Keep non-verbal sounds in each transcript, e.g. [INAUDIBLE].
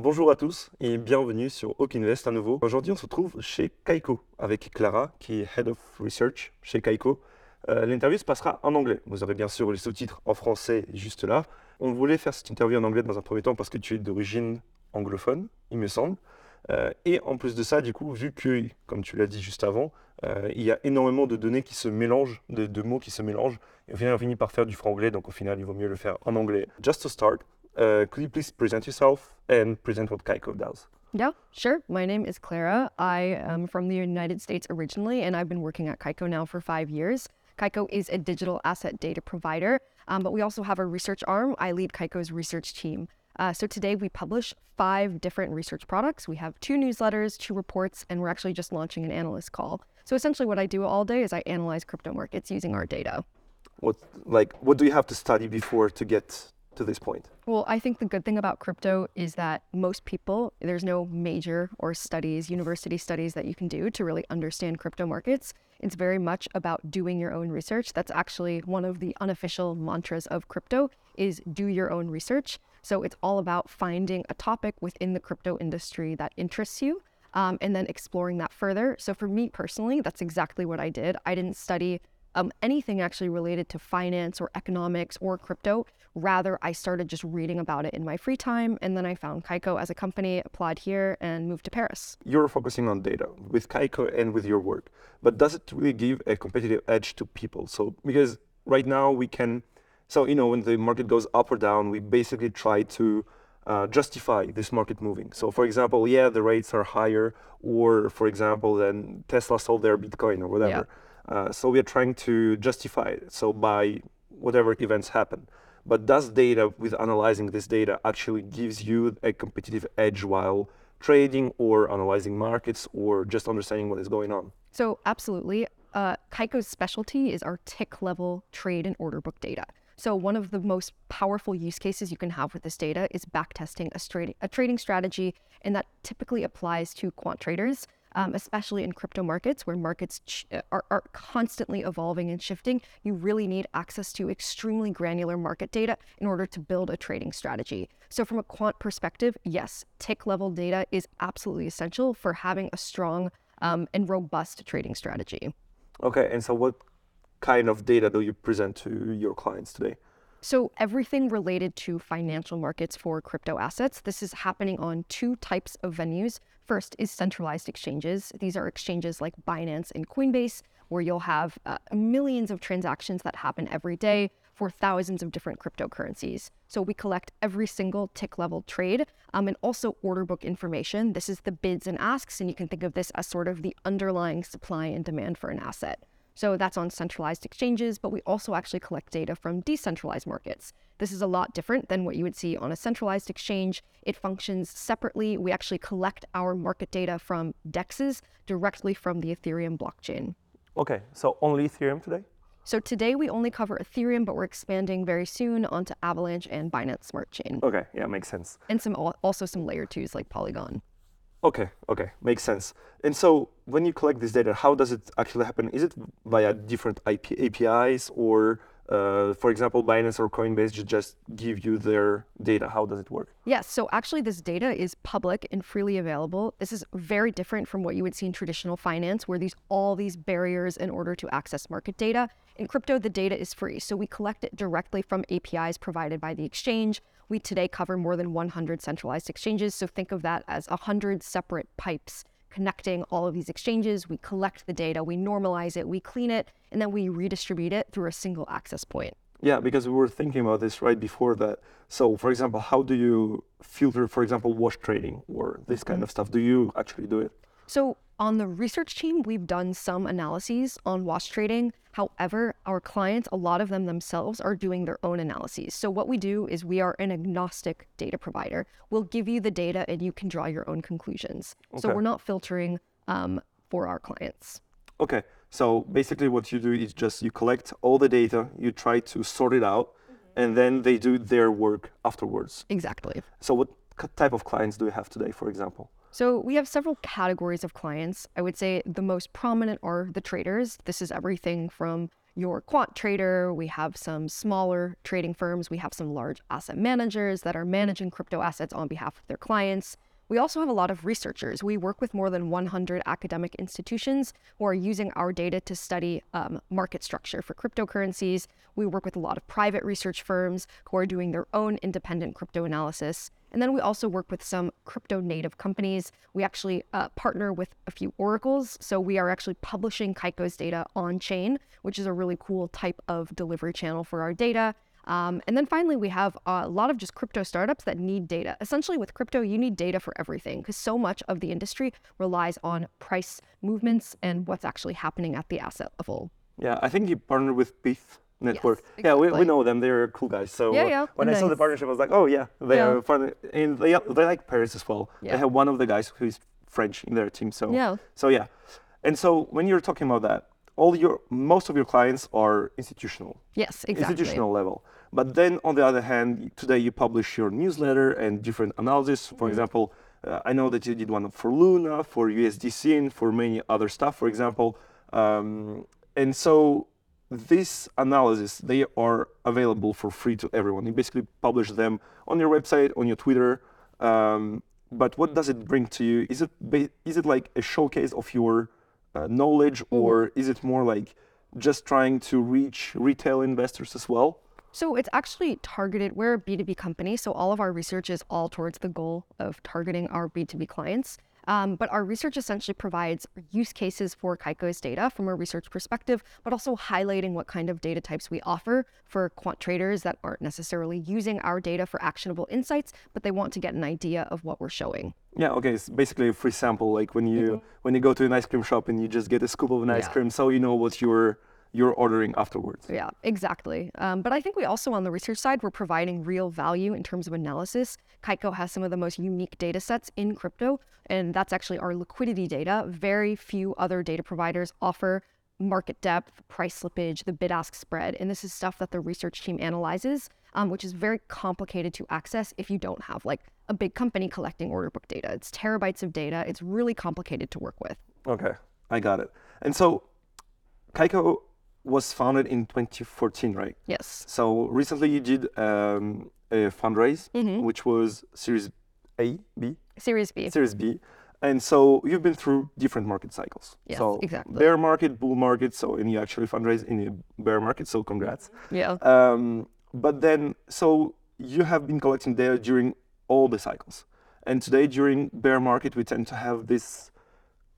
Bonjour à tous et bienvenue sur Hawk Invest à nouveau. Aujourd'hui, on se retrouve chez Kaiko avec Clara, qui est Head of Research chez Kaiko. Euh, L'interview se passera en anglais. Vous aurez bien sûr les sous-titres en français juste là. On voulait faire cette interview en anglais dans un premier temps parce que tu es d'origine anglophone, il me semble. Euh, et en plus de ça, du coup, vu que, comme tu l'as dit juste avant, euh, il y a énormément de données qui se mélangent, de, de mots qui se mélangent, et on finit par faire du franglais, donc au final, il vaut mieux le faire en anglais. Just to start, uh, could you please present yourself and present what Kaiko does? Yeah, sure. My name is Clara. I am from the United States originally, and I've been working at Kaiko now for five years. Kaiko is a digital asset data provider, um, but we also have a research arm. I lead Kaiko's research team. Uh, so today we publish five different research products. We have two newsletters, two reports, and we're actually just launching an analyst call. So essentially, what I do all day is I analyze crypto markets using our data. What, like, what do you have to study before to get to this point? Well, I think the good thing about crypto is that most people, there's no major or studies, university studies that you can do to really understand crypto markets. It's very much about doing your own research. That's actually one of the unofficial mantras of crypto is do your own research. So it's all about finding a topic within the crypto industry that interests you um, and then exploring that further. So for me personally, that's exactly what I did. I didn't study um, anything actually related to finance or economics or crypto. Rather, I started just reading about it in my free time. And then I found Kaiko as a company, applied here, and moved to Paris. You're focusing on data with Kaiko and with your work, but does it really give a competitive edge to people? So, because right now we can, so, you know, when the market goes up or down, we basically try to uh, justify this market moving. So, for example, yeah, the rates are higher, or for example, then Tesla sold their Bitcoin or whatever. Yeah. Uh, so we are trying to justify it. So by whatever events happen. But does data, with analyzing this data, actually gives you a competitive edge while trading or analyzing markets or just understanding what is going on? So absolutely. Uh, Kaiko's specialty is our tick level trade and order book data. So one of the most powerful use cases you can have with this data is backtesting a, a trading strategy, and that typically applies to quant traders um, especially in crypto markets where markets ch- uh, are, are constantly evolving and shifting, you really need access to extremely granular market data in order to build a trading strategy. So, from a quant perspective, yes, tick level data is absolutely essential for having a strong um, and robust trading strategy. Okay, and so what kind of data do you present to your clients today? So, everything related to financial markets for crypto assets, this is happening on two types of venues. First is centralized exchanges. These are exchanges like Binance and Coinbase, where you'll have uh, millions of transactions that happen every day for thousands of different cryptocurrencies. So, we collect every single tick level trade um, and also order book information. This is the bids and asks, and you can think of this as sort of the underlying supply and demand for an asset. So that's on centralized exchanges, but we also actually collect data from decentralized markets. This is a lot different than what you would see on a centralized exchange. It functions separately. We actually collect our market data from DEXs directly from the Ethereum blockchain. Okay, so only Ethereum today? So today we only cover Ethereum, but we're expanding very soon onto Avalanche and Binance Smart Chain. Okay, yeah, makes sense. And some also some layer twos like Polygon. Okay, okay, makes sense. And so when you collect this data, how does it actually happen? Is it via different IP, APIs or uh, for example, Binance or Coinbase just give you their data. How does it work? Yes. So actually, this data is public and freely available. This is very different from what you would see in traditional finance, where these all these barriers in order to access market data. In crypto, the data is free, so we collect it directly from APIs provided by the exchange. We today cover more than 100 centralized exchanges, so think of that as 100 separate pipes connecting all of these exchanges. We collect the data, we normalize it, we clean it, and then we redistribute it through a single access point. Yeah, because we were thinking about this right before that. So, for example, how do you filter, for example, wash trading or this kind mm-hmm. of stuff? Do you actually do it? So, on the research team, we've done some analyses on wash trading. However, our clients, a lot of them themselves, are doing their own analyses. So, what we do is we are an agnostic data provider. We'll give you the data and you can draw your own conclusions. Okay. So, we're not filtering um, for our clients. Okay. So, basically, what you do is just you collect all the data, you try to sort it out, mm-hmm. and then they do their work afterwards. Exactly. So, what type of clients do you have today, for example? So we have several categories of clients. I would say the most prominent are the traders. This is everything from your quant trader, we have some smaller trading firms, we have some large asset managers that are managing crypto assets on behalf of their clients. We also have a lot of researchers. We work with more than 100 academic institutions who are using our data to study um, market structure for cryptocurrencies. We work with a lot of private research firms who are doing their own independent crypto analysis. And then we also work with some crypto native companies. We actually uh, partner with a few oracles. So we are actually publishing Kaiko's data on chain, which is a really cool type of delivery channel for our data. Um, and then finally, we have a lot of just crypto startups that need data. Essentially, with crypto, you need data for everything because so much of the industry relies on price movements and what's actually happening at the asset level. Yeah, I think you partnered with Pyth Network. Yes, yeah, we, we know them. They're cool guys. So yeah, yeah, when nice. I saw the partnership, I was like, oh yeah, they yeah. are fun, and they they like Paris as well. Yeah. They have one of the guys who's French in their team. So yeah, so yeah, and so when you're talking about that, all your most of your clients are institutional. Yes, exactly. Institutional level. But then on the other hand, today you publish your newsletter and different analysis. For mm-hmm. example, uh, I know that you did one for Luna, for USDC, and for many other stuff, for example. Um, and so these analysis, they are available for free to everyone. You basically publish them on your website, on your Twitter. Um, but what does it bring to you? Is it ba- is it like a showcase of your uh, knowledge, mm-hmm. or is it more like just trying to reach retail investors as well? So it's actually targeted. We're a B2B company, so all of our research is all towards the goal of targeting our B2B clients. Um, but our research essentially provides use cases for Kaiko's data from a research perspective, but also highlighting what kind of data types we offer for quant traders that aren't necessarily using our data for actionable insights, but they want to get an idea of what we're showing. Yeah, okay. It's basically a free sample, like when you mm-hmm. when you go to an ice cream shop and you just get a scoop of an ice yeah. cream, so you know what you're you're ordering afterwards. Yeah, exactly. Um, but I think we also, on the research side, we're providing real value in terms of analysis. Kaiko has some of the most unique data sets in crypto, and that's actually our liquidity data. Very few other data providers offer market depth, price slippage, the bid ask spread. And this is stuff that the research team analyzes, um, which is very complicated to access if you don't have like a big company collecting order book data. It's terabytes of data, it's really complicated to work with. Okay, I got it. And so Kaiko was founded in 2014, right? Yes. So recently you did um, a fundraise, mm-hmm. which was Series A, B? Series B. Series B. And so you've been through different market cycles. Yes, so exactly. Bear market, bull market. So and you actually fundraise in a bear market. So congrats. Yeah. Um, but then, so you have been collecting data during all the cycles. And today, during bear market, we tend to have this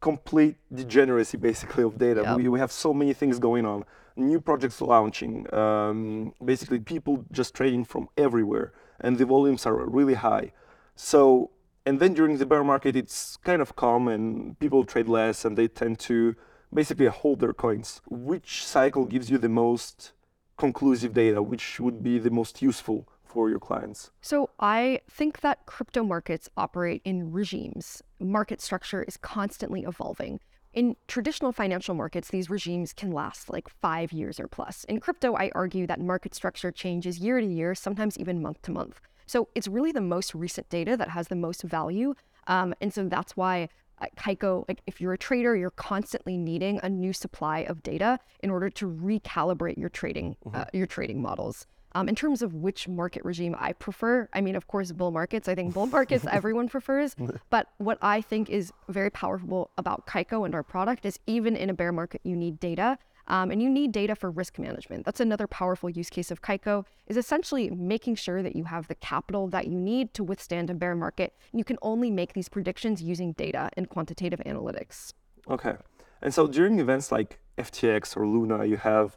complete degeneracy basically of data. Yep. We, we have so many things going on, new projects launching, um, basically people just trading from everywhere, and the volumes are really high. So, and then during the bear market, it's kind of calm and people trade less and they tend to basically hold their coins. Which cycle gives you the most conclusive data? Which would be the most useful for your clients? So I think that crypto markets operate in regimes. Market structure is constantly evolving. In traditional financial markets, these regimes can last like five years or plus. In crypto, I argue that market structure changes year to year, sometimes even month to month. So it's really the most recent data that has the most value. Um, and so that's why uh, Kaiko, like if you're a trader, you're constantly needing a new supply of data in order to recalibrate your trading, mm-hmm. uh, your trading models. Um, in terms of which market regime I prefer, I mean, of course, bull markets. I think bull [LAUGHS] markets everyone prefers. [LAUGHS] But what I think is very powerful about Kaiko and our product is even in a bear market, you need data. Um, and you need data for risk management. That's another powerful use case of Kaiko is essentially making sure that you have the capital that you need to withstand a bear market. And you can only make these predictions using data and quantitative analytics. Okay. And so during events like FTX or Luna, you have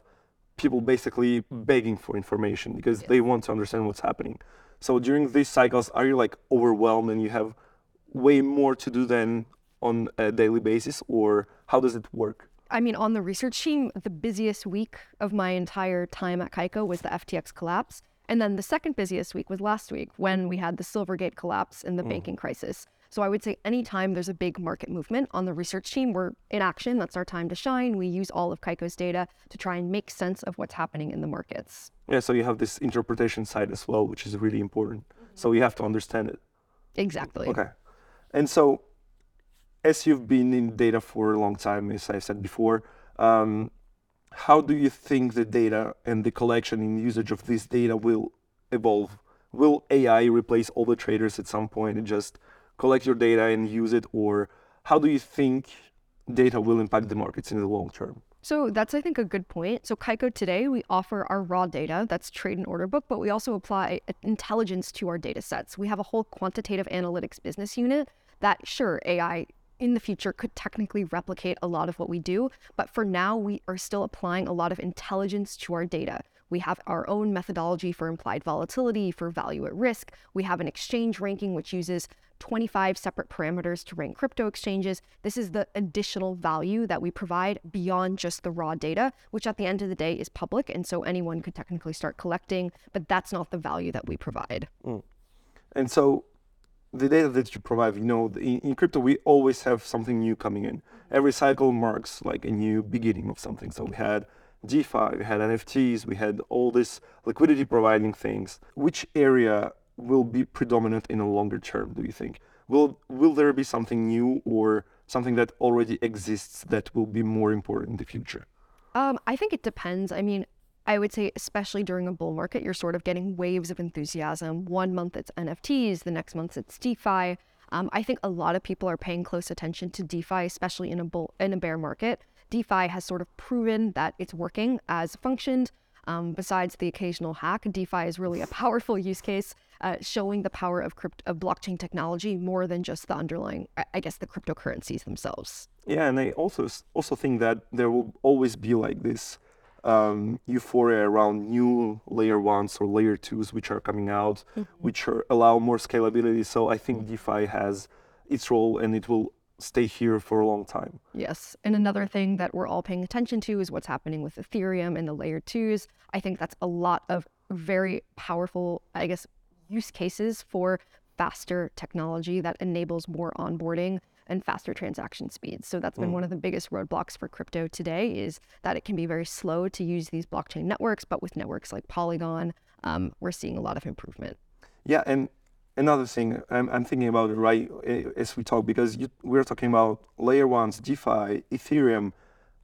people basically begging for information because yes. they want to understand what's happening. So during these cycles, are you like overwhelmed and you have way more to do than on a daily basis, or how does it work? I mean, on the research team, the busiest week of my entire time at Kaiko was the FTX collapse. And then the second busiest week was last week when we had the Silvergate collapse and the mm. banking crisis. So I would say anytime there's a big market movement on the research team, we're in action. That's our time to shine. We use all of Kaiko's data to try and make sense of what's happening in the markets. Yeah, so you have this interpretation side as well, which is really important. Mm-hmm. So you have to understand it. Exactly. Okay. And so as you've been in data for a long time, as I said before, um, how do you think the data and the collection and usage of this data will evolve? Will AI replace all the traders at some point and just collect your data and use it? Or how do you think data will impact the markets in the long term? So that's, I think, a good point. So Kaiko today, we offer our raw data, that's trade and order book, but we also apply intelligence to our data sets. We have a whole quantitative analytics business unit that, sure, AI in the future could technically replicate a lot of what we do, but for now, we are still applying a lot of intelligence to our data. We have our own methodology for implied volatility, for value at risk. We have an exchange ranking, which uses 25 separate parameters to rank crypto exchanges. This is the additional value that we provide beyond just the raw data, which at the end of the day is public. And so anyone could technically start collecting, but that's not the value that we provide. Mm. And so the data that you provide, you know, in, in, crypto, we always have something new coming in. Every cycle marks like a new beginning of something. So we had DeFi, we had NFTs, we had all this liquidity providing things. Which area will be predominant in a longer term, do you think? Will will there be something new or something that already exists that will be more important in the future? Um, I think it depends. I mean, I would say, especially during a bull market, you're sort of getting waves of enthusiasm. One month it's NFTs, the next month it's DeFi. Um, I think a lot of people are paying close attention to DeFi, especially in a bull in a bear market. DeFi has sort of proven that it's working as functioned. Um, besides the occasional hack, DeFi is really a powerful use case, uh, showing the power of, crypt- of blockchain technology more than just the underlying, I guess, the cryptocurrencies themselves. Yeah, and I also also think that there will always be like this um, euphoria around new layer ones or layer twos which are coming out, mm-hmm. which are, allow more scalability. So I think DeFi has its role and it will stay here for a long time. Yes. And another thing that we're all paying attention to is what's happening with Ethereum and the layer twos. I think that's a lot of very powerful, I guess, use cases for faster technology that enables more onboarding and faster transaction speeds. So that's been mm. one of the biggest roadblocks for crypto today is that it can be very slow to use these blockchain networks, but with networks like Polygon, um, we're seeing a lot of improvement. Yeah, and another thing I'm, I'm thinking about it right as we talk because you, we're talking about layer ones, DeFi, Ethereum.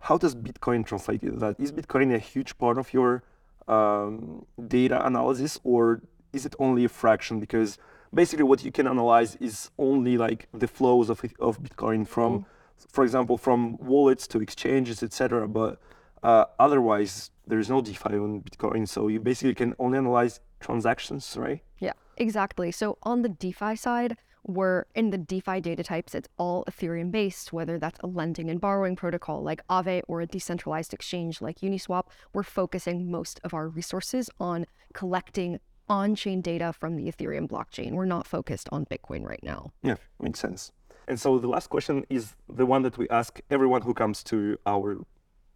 How does Bitcoin translate to that? Is Bitcoin a huge part of your um, data analysis, or is it only a fraction? Because basically, what you can analyze is only like the flows of of Bitcoin from, mm. for example, from wallets to exchanges, etc. But uh, otherwise, there is no DeFi on Bitcoin, so you basically can only analyze transactions, right? Yeah. Exactly. So on the DeFi side, we're in the DeFi data types, it's all Ethereum based, whether that's a lending and borrowing protocol like Aave or a decentralized exchange like Uniswap. We're focusing most of our resources on collecting on chain data from the Ethereum blockchain. We're not focused on Bitcoin right now. Yeah, makes sense. And so the last question is the one that we ask everyone who comes to our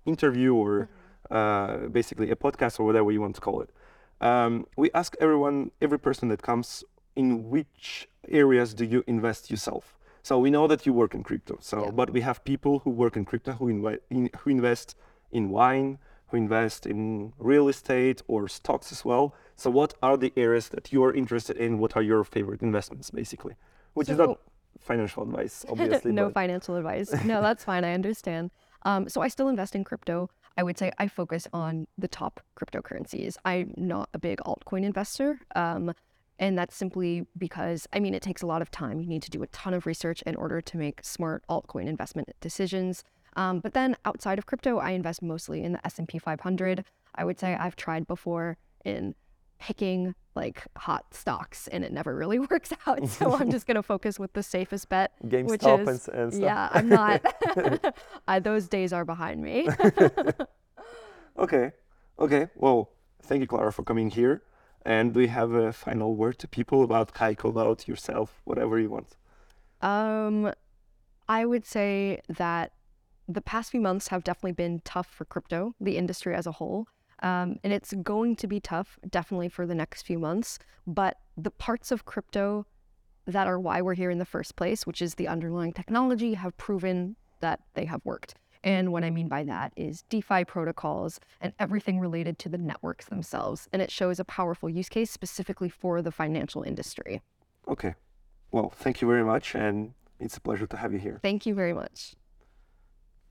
interview or mm-hmm. uh, basically a podcast or whatever you want to call it. Um, we ask everyone, every person that comes, in which areas do you invest yourself? So we know that you work in crypto. So, yeah. but we have people who work in crypto who, invi- in, who invest in wine, who invest in real estate or stocks as well. So, what are the areas that you are interested in? What are your favorite investments, basically? Which so, is not financial advice, [LAUGHS] obviously. no but... financial advice. No, that's fine. I understand. Um, so I still invest in crypto. I would say I focus on the top cryptocurrencies. I'm not a big altcoin investor. Um, and that's simply because, I mean, it takes a lot of time. You need to do a ton of research in order to make smart altcoin investment decisions. Um, but then outside of crypto, I invest mostly in the S&P 500. I would say I've tried before in picking like hot stocks and it never really [LAUGHS] works out. So I'm just going to focus with the safest bet, [LAUGHS] GameStop which is and, and stuff. yeah, I'm not. [LAUGHS] uh, those days are behind me. okay, okay. Well, thank you, Clara, for coming here. And do you have a final word to people about Kaiko, about yourself, whatever you want? Um, I would say that the past few months have definitely been tough for crypto, the industry as a whole. Um, and it's going to be tough, definitely for the next few months. But the parts of crypto that are why we're here in the first place, which is the underlying technology, have proven that they have worked. And what I mean by that is DeFi protocols and everything related to the networks themselves. And it shows a powerful use case specifically for the financial industry. Okay. Well, thank you very much. And it's a pleasure to have you here. Thank you very much.